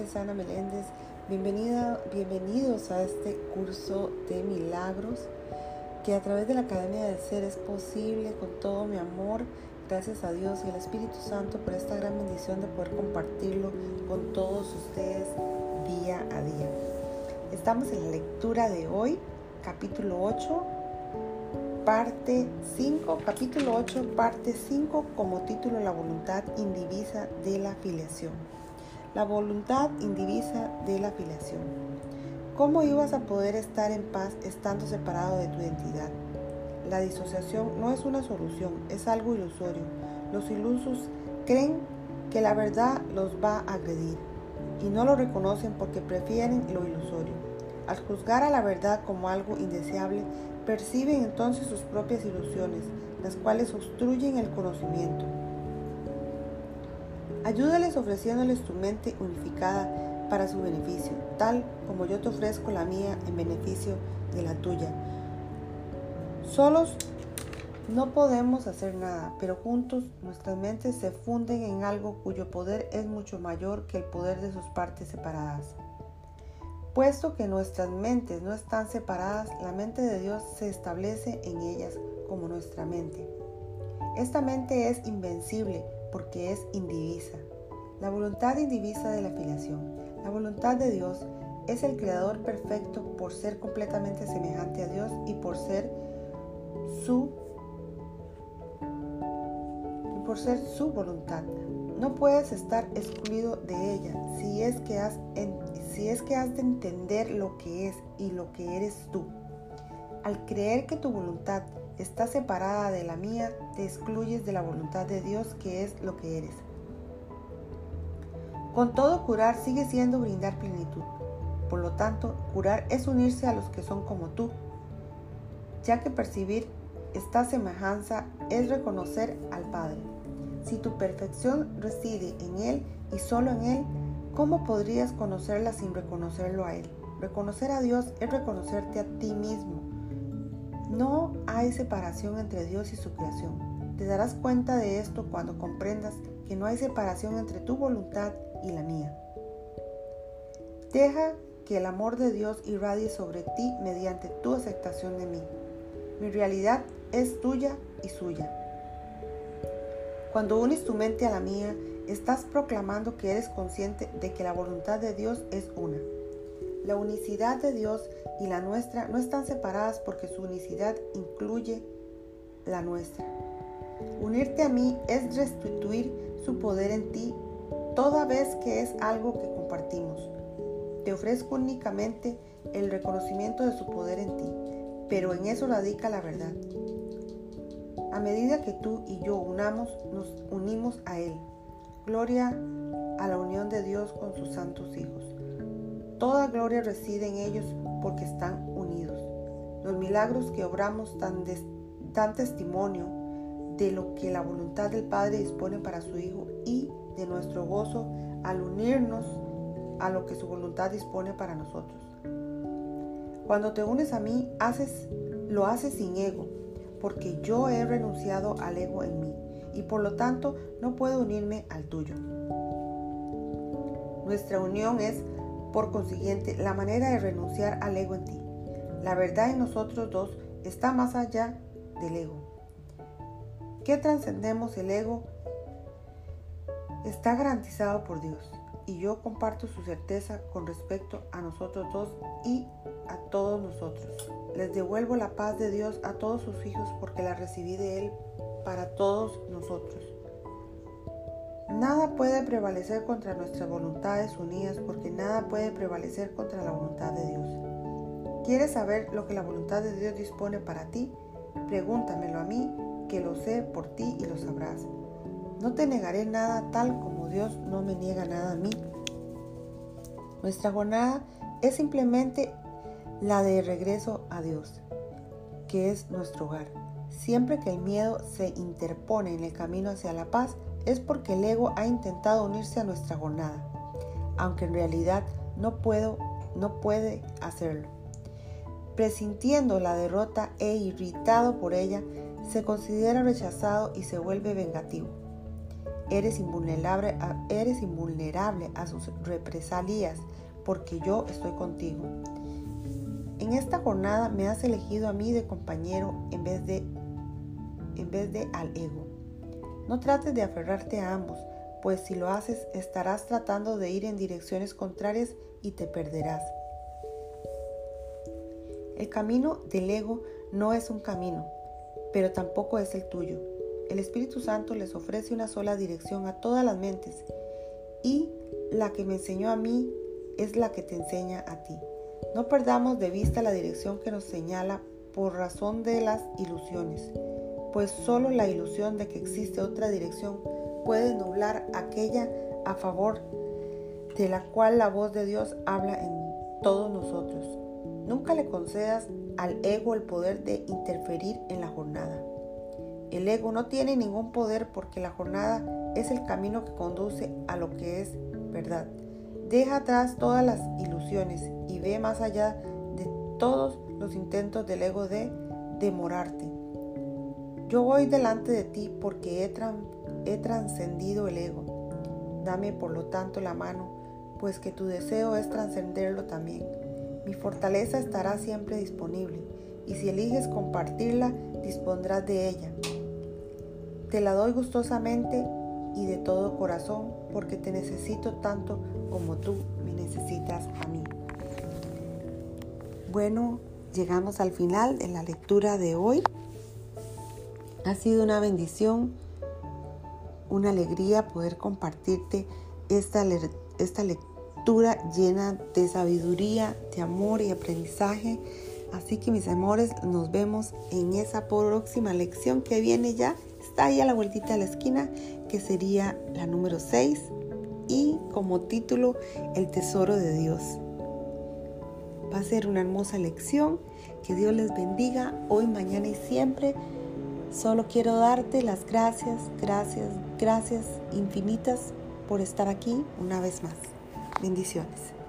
nombre es Ana Meléndez. Bienvenida, bienvenidos a este curso de milagros que a través de la Academia del Ser es posible con todo mi amor. Gracias a Dios y al Espíritu Santo por esta gran bendición de poder compartirlo con todos ustedes día a día. Estamos en la lectura de hoy, capítulo 8, parte 5, capítulo 8, parte 5, como título La voluntad indivisa de la filiación. La voluntad indivisa de la filiación. ¿Cómo ibas a poder estar en paz estando separado de tu identidad? La disociación no es una solución, es algo ilusorio. Los ilusos creen que la verdad los va a agredir y no lo reconocen porque prefieren lo ilusorio. Al juzgar a la verdad como algo indeseable, perciben entonces sus propias ilusiones, las cuales obstruyen el conocimiento. Ayúdales ofreciéndoles tu mente unificada para su beneficio, tal como yo te ofrezco la mía en beneficio de la tuya. Solos no podemos hacer nada, pero juntos nuestras mentes se funden en algo cuyo poder es mucho mayor que el poder de sus partes separadas. Puesto que nuestras mentes no están separadas, la mente de Dios se establece en ellas como nuestra mente. Esta mente es invencible porque es indivisa. La voluntad indivisa de la filiación. La voluntad de Dios es el creador perfecto por ser completamente semejante a Dios y por ser su por ser su voluntad. No puedes estar excluido de ella si es que has si es que has de entender lo que es y lo que eres tú. Al creer que tu voluntad está separada de la mía, te excluyes de la voluntad de Dios que es lo que eres. Con todo, curar sigue siendo brindar plenitud. Por lo tanto, curar es unirse a los que son como tú, ya que percibir esta semejanza es reconocer al Padre. Si tu perfección reside en Él y solo en Él, ¿cómo podrías conocerla sin reconocerlo a Él? Reconocer a Dios es reconocerte a ti mismo. No hay separación entre Dios y su creación. Te darás cuenta de esto cuando comprendas que no hay separación entre tu voluntad y la mía. Deja que el amor de Dios irradie sobre ti mediante tu aceptación de mí. Mi realidad es tuya y suya. Cuando unes tu mente a la mía, estás proclamando que eres consciente de que la voluntad de Dios es una. La unicidad de Dios y la nuestra no están separadas porque su unicidad incluye la nuestra. Unirte a mí es restituir su poder en ti toda vez que es algo que compartimos. Te ofrezco únicamente el reconocimiento de su poder en ti, pero en eso radica la verdad. A medida que tú y yo unamos, nos unimos a Él. Gloria a la unión de Dios con sus santos hijos. Toda gloria reside en ellos porque están unidos. Los milagros que obramos dan, testimonio de lo que la voluntad del Padre dispone para su Hijo y de nuestro gozo al unirnos a lo que su voluntad dispone para nosotros. Cuando te unes a mí, haces, lo haces sin ego, porque yo he renunciado al ego en mí y por lo tanto no puedo unirme al tuyo. Nuestra unión es, por consiguiente, la manera de renunciar al ego en ti. La verdad en nosotros dos está más allá del ego. ¿Qué trascendemos el ego está garantizado por Dios y yo comparto su certeza con respecto a nosotros dos y a todos nosotros. Les devuelvo la paz de Dios a todos sus hijos porque la recibí de Él para todos nosotros. Nada puede prevalecer contra nuestras voluntades unidas porque nada puede prevalecer contra la voluntad de Dios. ¿Quieres saber lo que la voluntad de Dios dispone para ti? Pregúntamelo a mí, que lo sé por ti y lo sabrás. No te negaré nada tal como Dios no me niega nada a mí. Nuestra jornada es simplemente la de regreso a Dios, que es nuestro hogar. Siempre que el miedo se interpone en el camino hacia la paz, es porque el ego ha intentado unirse a nuestra jornada, aunque en realidad no, puedo, no puede hacerlo. Presintiendo la derrota e irritado por ella, se considera rechazado y se vuelve vengativo. eres invulnerable, a, eres invulnerable a sus represalias, porque yo estoy contigo. En esta jornada me has elegido a mí de compañero en vez de, en vez de al ego. No trates de aferrarte a ambos, pues si lo haces estarás tratando de ir en direcciones contrarias y te perderás. El camino del ego no es un camino, pero tampoco es el tuyo. El Espíritu Santo les ofrece una sola dirección a todas las mentes y la que me enseñó a mí es la que te enseña a ti. No perdamos de vista la dirección que nos señala por razón de las ilusiones, pues solo la ilusión de que existe otra dirección puede nublar aquella a favor de la cual la voz de Dios habla en todos nosotros. Nunca le concedas al ego el poder de interferir en la jornada. El ego no tiene ningún poder porque la jornada es el camino que conduce a lo que es verdad. Deja atrás todas las ilusiones y ve más allá de todos los intentos del ego de demorarte. Yo voy delante de ti porque he, he trascendido el ego. Dame por lo tanto la mano, pues que tu deseo es trascenderlo también. Mi fortaleza estará siempre disponible y si eliges compartirla, dispondrás de ella. Te la doy gustosamente y de todo corazón porque te necesito tanto como tú me necesitas a mí. Bueno, llegamos al final de la lectura de hoy. Ha sido una bendición, una alegría poder compartirte esta, esta lectura llena de sabiduría, de amor y aprendizaje. Así que mis amores, nos vemos en esa próxima lección que viene ya. Está ahí a la vueltita de la esquina, que sería la número 6 y como título El Tesoro de Dios. Va a ser una hermosa lección. Que Dios les bendiga hoy, mañana y siempre. Solo quiero darte las gracias, gracias, gracias infinitas por estar aquí una vez más. Bendiciones.